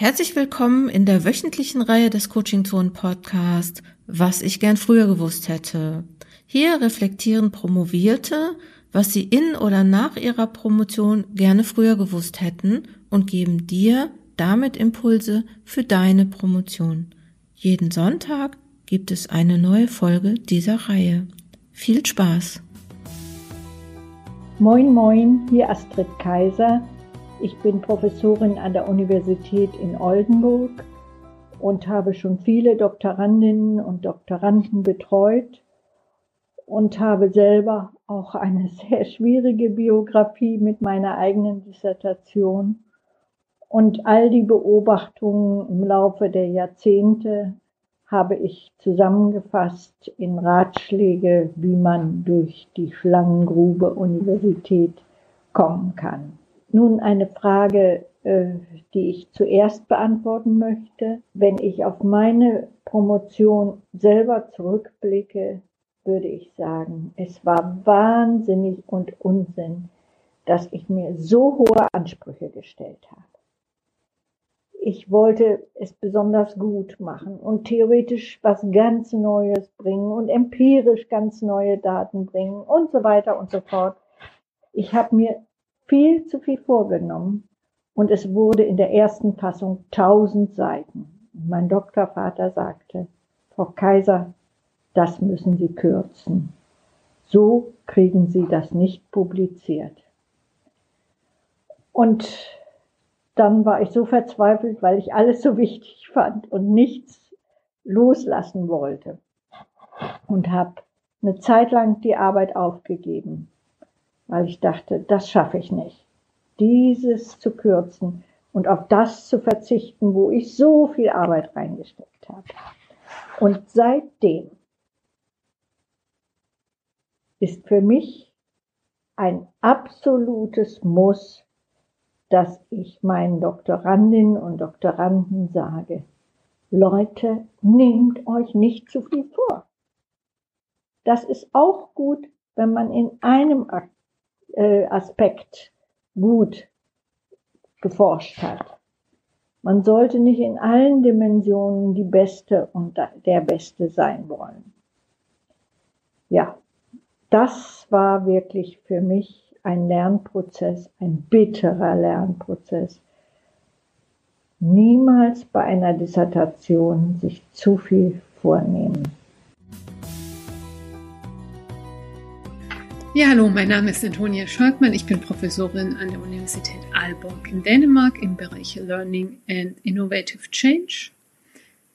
Herzlich willkommen in der wöchentlichen Reihe des Coaching Zone Podcast, was ich gern früher gewusst hätte. Hier reflektieren Promovierte, was sie in oder nach ihrer Promotion gerne früher gewusst hätten und geben dir damit Impulse für deine Promotion. Jeden Sonntag gibt es eine neue Folge dieser Reihe. Viel Spaß! Moin, moin, hier Astrid Kaiser ich bin Professorin an der Universität in Oldenburg und habe schon viele Doktorandinnen und Doktoranden betreut und habe selber auch eine sehr schwierige Biografie mit meiner eigenen Dissertation. Und all die Beobachtungen im Laufe der Jahrzehnte habe ich zusammengefasst in Ratschläge, wie man durch die Schlangengrube Universität kommen kann. Nun eine Frage, äh, die ich zuerst beantworten möchte. Wenn ich auf meine Promotion selber zurückblicke, würde ich sagen, es war wahnsinnig und Unsinn, dass ich mir so hohe Ansprüche gestellt habe. Ich wollte es besonders gut machen und theoretisch was ganz Neues bringen und empirisch ganz neue Daten bringen und so weiter und so fort. Ich habe mir viel zu viel vorgenommen und es wurde in der ersten Fassung tausend Seiten. mein Doktorvater sagte, Frau Kaiser, das müssen Sie kürzen. So kriegen Sie das nicht publiziert. Und dann war ich so verzweifelt, weil ich alles so wichtig fand und nichts loslassen wollte. Und habe eine Zeit lang die Arbeit aufgegeben weil ich dachte, das schaffe ich nicht. Dieses zu kürzen und auf das zu verzichten, wo ich so viel Arbeit reingesteckt habe. Und seitdem ist für mich ein absolutes Muss, dass ich meinen Doktorandinnen und Doktoranden sage, Leute, nehmt euch nicht zu viel vor. Das ist auch gut, wenn man in einem äh, Aspekt gut geforscht hat. Man sollte nicht in allen Dimensionen die Beste und der Beste sein wollen. Ja, das war wirklich für mich ein Lernprozess, ein bitterer Lernprozess. Niemals bei einer Dissertation sich zu viel vornehmen. Ja, hallo, mein Name ist Antonia Scholkmann. Ich bin Professorin an der Universität Aalborg in Dänemark im Bereich Learning and Innovative Change.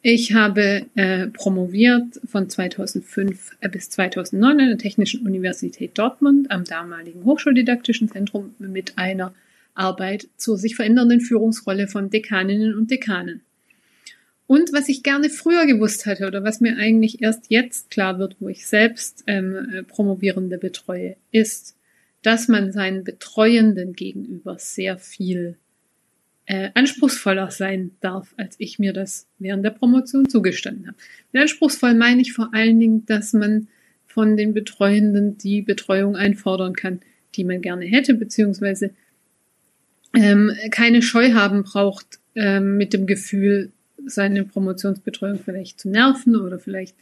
Ich habe äh, promoviert von 2005 bis 2009 an der Technischen Universität Dortmund am damaligen Hochschuldidaktischen Zentrum mit einer Arbeit zur sich verändernden Führungsrolle von Dekaninnen und Dekanen. Und was ich gerne früher gewusst hatte oder was mir eigentlich erst jetzt klar wird, wo ich selbst ähm, äh, Promovierende betreue, ist, dass man seinen Betreuenden gegenüber sehr viel äh, anspruchsvoller sein darf, als ich mir das während der Promotion zugestanden habe. Mit anspruchsvoll meine ich vor allen Dingen, dass man von den Betreuenden die Betreuung einfordern kann, die man gerne hätte, beziehungsweise ähm, keine Scheu haben braucht ähm, mit dem Gefühl, seine Promotionsbetreuung vielleicht zu nerven oder vielleicht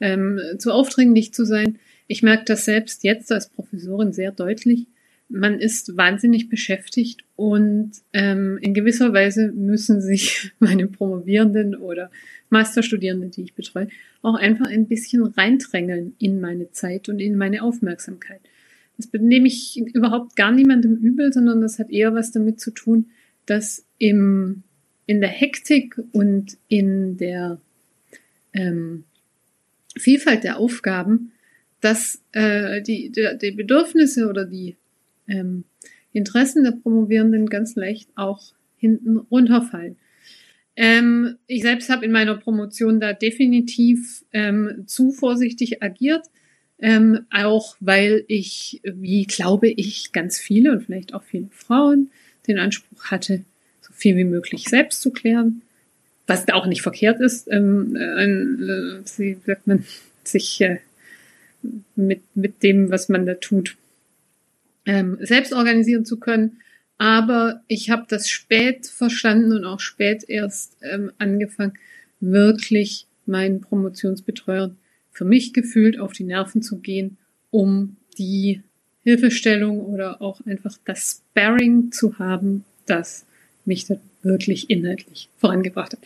ähm, zu aufdringlich zu sein. Ich merke das selbst jetzt als Professorin sehr deutlich. Man ist wahnsinnig beschäftigt und ähm, in gewisser Weise müssen sich meine Promovierenden oder Masterstudierenden, die ich betreue, auch einfach ein bisschen reindrängeln in meine Zeit und in meine Aufmerksamkeit. Das nehme ich überhaupt gar niemandem übel, sondern das hat eher was damit zu tun, dass im in der Hektik und in der ähm, Vielfalt der Aufgaben, dass äh, die, die, die Bedürfnisse oder die ähm, Interessen der Promovierenden ganz leicht auch hinten runterfallen. Ähm, ich selbst habe in meiner Promotion da definitiv ähm, zu vorsichtig agiert, ähm, auch weil ich, wie glaube ich, ganz viele und vielleicht auch viele Frauen den Anspruch hatte, viel wie möglich selbst zu klären, was auch nicht verkehrt ist, ähm, äh, wie sagt man, sich äh, mit, mit dem, was man da tut, ähm, selbst organisieren zu können. Aber ich habe das spät verstanden und auch spät erst ähm, angefangen, wirklich meinen Promotionsbetreuern für mich gefühlt auf die Nerven zu gehen, um die Hilfestellung oder auch einfach das Sparring zu haben, das mich da wirklich inhaltlich vorangebracht hat.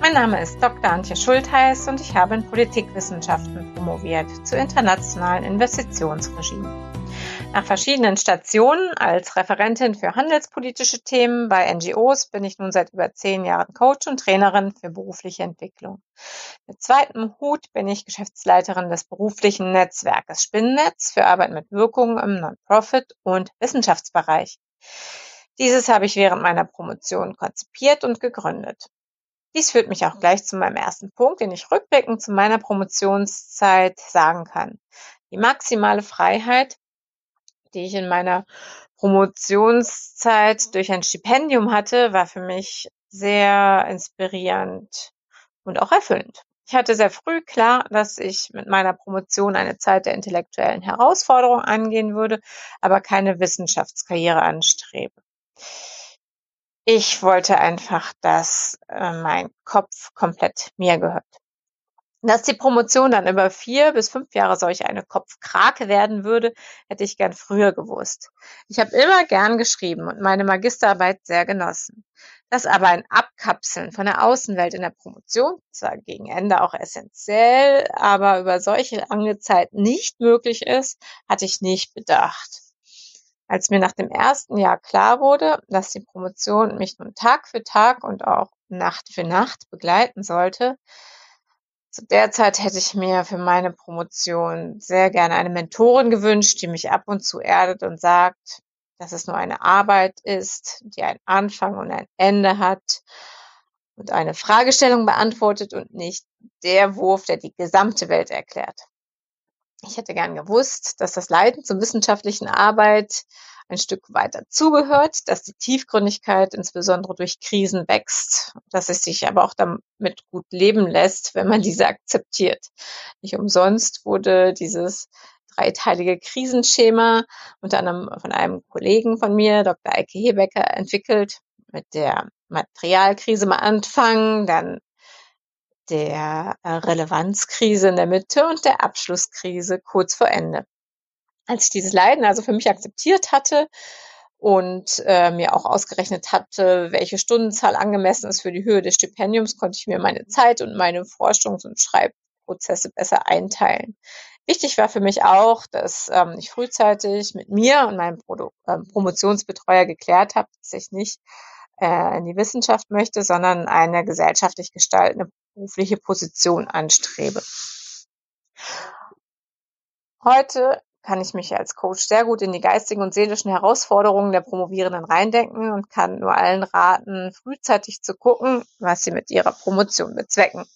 Mein Name ist Dr. Antje Schultheiß und ich habe in Politikwissenschaften promoviert zu internationalen Investitionsregimen. Nach verschiedenen Stationen als Referentin für handelspolitische Themen bei NGOs bin ich nun seit über zehn Jahren Coach und Trainerin für berufliche Entwicklung. Mit zweitem Hut bin ich Geschäftsleiterin des beruflichen Netzwerkes Spinnennetz für Arbeit mit Wirkung im Non-Profit und Wissenschaftsbereich. Dieses habe ich während meiner Promotion konzipiert und gegründet. Dies führt mich auch gleich zu meinem ersten Punkt, den ich rückblickend zu meiner Promotionszeit sagen kann. Die maximale Freiheit, die ich in meiner Promotionszeit durch ein Stipendium hatte, war für mich sehr inspirierend und auch erfüllend. Ich hatte sehr früh klar, dass ich mit meiner Promotion eine Zeit der intellektuellen Herausforderung angehen würde, aber keine Wissenschaftskarriere anstrebe. Ich wollte einfach, dass äh, mein Kopf komplett mir gehört. Dass die Promotion dann über vier bis fünf Jahre solch eine Kopfkrake werden würde, hätte ich gern früher gewusst. Ich habe immer gern geschrieben und meine Magisterarbeit sehr genossen. Dass aber ein Abkapseln von der Außenwelt in der Promotion, zwar gegen Ende auch essentiell, aber über solche lange Zeit nicht möglich ist, hatte ich nicht bedacht. Als mir nach dem ersten Jahr klar wurde, dass die Promotion mich nun Tag für Tag und auch Nacht für Nacht begleiten sollte, zu der Zeit hätte ich mir für meine Promotion sehr gerne eine Mentorin gewünscht, die mich ab und zu erdet und sagt, dass es nur eine Arbeit ist, die einen Anfang und ein Ende hat und eine Fragestellung beantwortet und nicht der Wurf, der die gesamte Welt erklärt. Ich hätte gern gewusst, dass das Leiden zur wissenschaftlichen Arbeit ein Stück weiter zugehört, dass die Tiefgründigkeit insbesondere durch Krisen wächst, dass es sich aber auch damit gut leben lässt, wenn man diese akzeptiert. Nicht umsonst wurde dieses dreiteilige Krisenschema unter anderem von einem Kollegen von mir, Dr. Eike Hebecker, entwickelt, mit der Materialkrise mal anfangen, dann der äh, Relevanzkrise in der Mitte und der Abschlusskrise kurz vor Ende. Als ich dieses Leiden also für mich akzeptiert hatte und äh, mir auch ausgerechnet hatte, welche Stundenzahl angemessen ist für die Höhe des Stipendiums, konnte ich mir meine Zeit und meine Forschungs- und Schreibprozesse besser einteilen. Wichtig war für mich auch, dass ähm, ich frühzeitig mit mir und meinem Produ äh, Promotionsbetreuer geklärt habe, dass ich nicht äh, in die Wissenschaft möchte, sondern eine gesellschaftlich gestaltende berufliche Position anstrebe. Heute kann ich mich als Coach sehr gut in die geistigen und seelischen Herausforderungen der Promovierenden reindenken und kann nur allen raten, frühzeitig zu gucken, was sie mit ihrer Promotion bezwecken.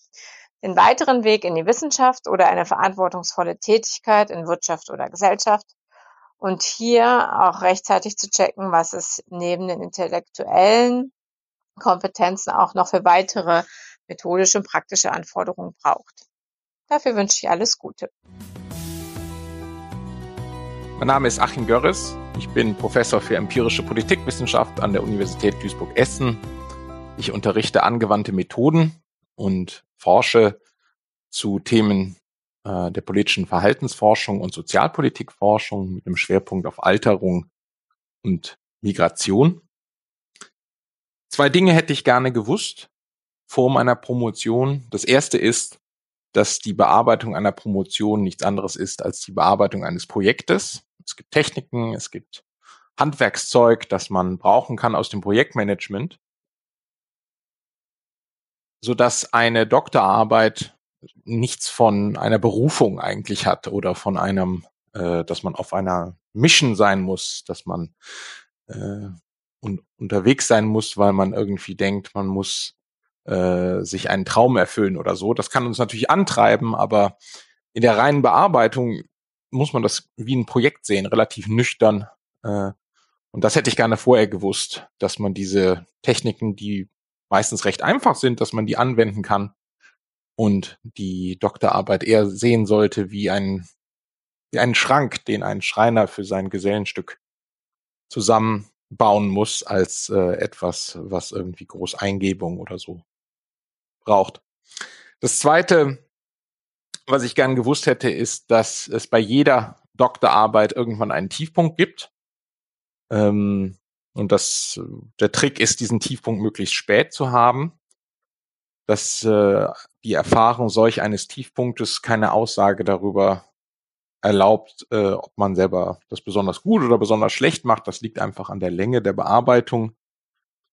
Den weiteren Weg in die Wissenschaft oder eine verantwortungsvolle Tätigkeit in Wirtschaft oder Gesellschaft und hier auch rechtzeitig zu checken, was es neben den intellektuellen Kompetenzen auch noch für weitere methodische und praktische Anforderungen braucht. Dafür wünsche ich alles Gute. Mein Name ist Achim Görres. Ich bin Professor für empirische Politikwissenschaft an der Universität Duisburg-Essen. Ich unterrichte angewandte Methoden und forsche zu Themen äh, der politischen Verhaltensforschung und Sozialpolitikforschung mit einem Schwerpunkt auf Alterung und Migration. Zwei Dinge hätte ich gerne gewusst vor meiner Promotion. Das erste ist, dass die Bearbeitung einer Promotion nichts anderes ist als die Bearbeitung eines Projektes. Es gibt Techniken, es gibt Handwerkszeug, das man brauchen kann aus dem Projektmanagement, so dass eine Doktorarbeit nichts von einer Berufung eigentlich hat oder von einem, äh, dass man auf einer Mission sein muss, dass man äh, un unterwegs sein muss, weil man irgendwie denkt, man muss äh, sich einen Traum erfüllen oder so. Das kann uns natürlich antreiben, aber in der reinen Bearbeitung muss man das wie ein Projekt sehen, relativ nüchtern. Äh, und das hätte ich gerne vorher gewusst, dass man diese Techniken, die meistens recht einfach sind, dass man die anwenden kann und die Doktorarbeit eher sehen sollte wie ein wie einen Schrank, den ein Schreiner für sein Gesellenstück zusammenbauen muss als äh, etwas, was irgendwie groß Eingebung oder so braucht. Das zweite, was ich gern gewusst hätte, ist, dass es bei jeder Doktorarbeit irgendwann einen Tiefpunkt gibt. Ähm, und dass der Trick ist, diesen Tiefpunkt möglichst spät zu haben. Dass äh, die Erfahrung solch eines Tiefpunktes keine Aussage darüber erlaubt, äh, ob man selber das besonders gut oder besonders schlecht macht. Das liegt einfach an der Länge der Bearbeitung.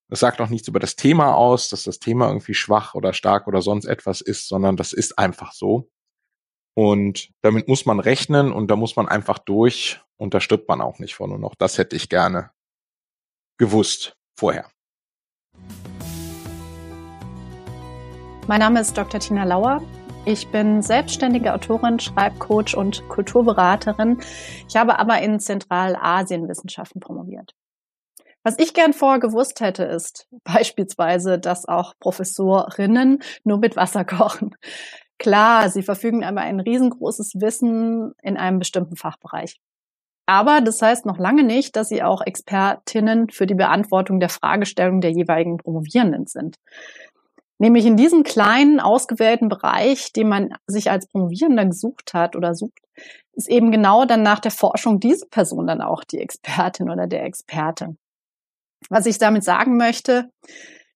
Das sagt auch nichts über das Thema aus, dass das Thema irgendwie schwach oder stark oder sonst etwas ist, sondern das ist einfach so. Und damit muss man rechnen und da muss man einfach durch und da stirbt man auch nicht von. Und auch das hätte ich gerne gewusst vorher. Mein Name ist Dr. Tina Lauer. Ich bin selbstständige Autorin, Schreibcoach und Kulturberaterin. Ich habe aber in Zentralasienwissenschaften promoviert. Was ich gern vorher gewusst hätte, ist beispielsweise, dass auch Professorinnen nur mit Wasser kochen. Klar, sie verfügen aber ein riesengroßes Wissen in einem bestimmten Fachbereich. Aber das heißt noch lange nicht, dass sie auch Expertinnen für die Beantwortung der Fragestellung der jeweiligen Promovierenden sind. Nämlich in diesem kleinen, ausgewählten Bereich, den man sich als Promovierender gesucht hat oder sucht, ist eben genau dann nach der Forschung diese Person dann auch die Expertin oder der Experte. Was ich damit sagen möchte,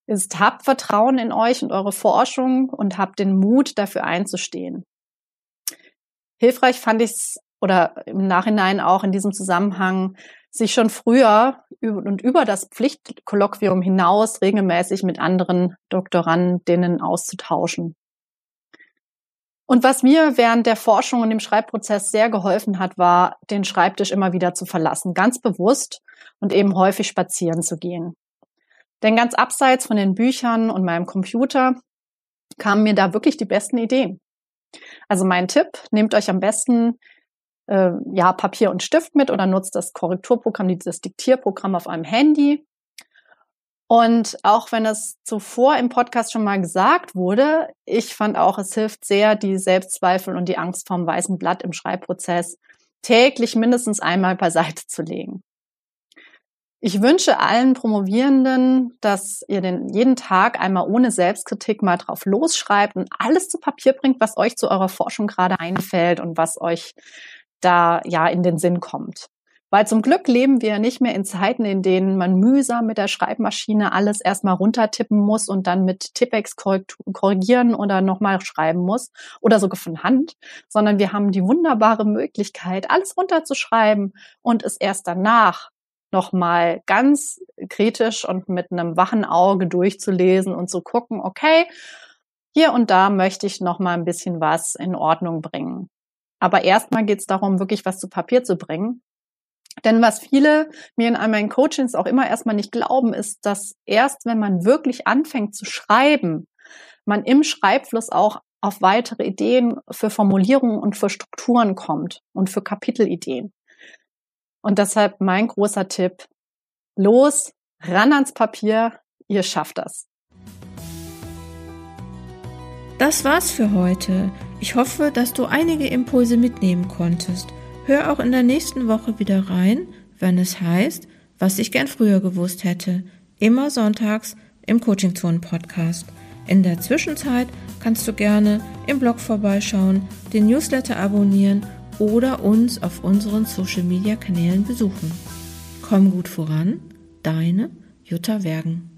ist, habt Vertrauen in euch und eure Forschung und habt den Mut, dafür einzustehen. Hilfreich fand ich es oder im Nachhinein auch in diesem Zusammenhang sich schon früher und über das Pflichtkolloquium hinaus regelmäßig mit anderen Doktorandinnen auszutauschen. Und was mir während der Forschung und dem Schreibprozess sehr geholfen hat, war, den Schreibtisch immer wieder zu verlassen, ganz bewusst und eben häufig spazieren zu gehen. Denn ganz abseits von den Büchern und meinem Computer kamen mir da wirklich die besten Ideen. Also mein Tipp, nehmt euch am besten äh, ja, Papier und Stift mit oder nutzt das Korrekturprogramm, dieses Diktierprogramm auf einem Handy. Und auch wenn es zuvor im Podcast schon mal gesagt wurde, ich fand auch, es hilft sehr, die Selbstzweifel und die Angst vorm weißen Blatt im Schreibprozess täglich mindestens einmal beiseite zu legen. Ich wünsche allen Promovierenden, dass ihr den jeden Tag einmal ohne Selbstkritik mal drauf losschreibt und alles zu Papier bringt, was euch zu eurer Forschung gerade einfällt und was euch da ja in den Sinn kommt. Weil zum Glück leben wir nicht mehr in Zeiten, in denen man mühsam mit der Schreibmaschine alles erstmal runtertippen muss und dann mit Tippex korrigieren oder nochmal schreiben muss oder sogar von Hand, sondern wir haben die wunderbare Möglichkeit, alles runterzuschreiben und es erst danach nochmal ganz kritisch und mit einem wachen Auge durchzulesen und zu gucken, okay, hier und da möchte ich nochmal ein bisschen was in Ordnung bringen. Aber erstmal geht es darum, wirklich was zu Papier zu bringen. Denn was viele mir in all meinen Coachings auch immer erstmal nicht glauben, ist, dass erst wenn man wirklich anfängt zu schreiben, man im Schreibfluss auch auf weitere Ideen für Formulierungen und für Strukturen kommt und für Kapitelideen. Und deshalb mein großer Tipp, los, ran ans Papier, ihr schafft das. Das war's für heute. Ich hoffe, dass du einige Impulse mitnehmen konntest. Hör auch in der nächsten Woche wieder rein, wenn es heißt, was ich gern früher gewusst hätte. Immer sonntags im Coaching Zone Podcast. In der Zwischenzeit kannst du gerne im Blog vorbeischauen, den Newsletter abonnieren oder uns auf unseren Social Media Kanälen besuchen. Komm gut voran, deine Jutta Wergen.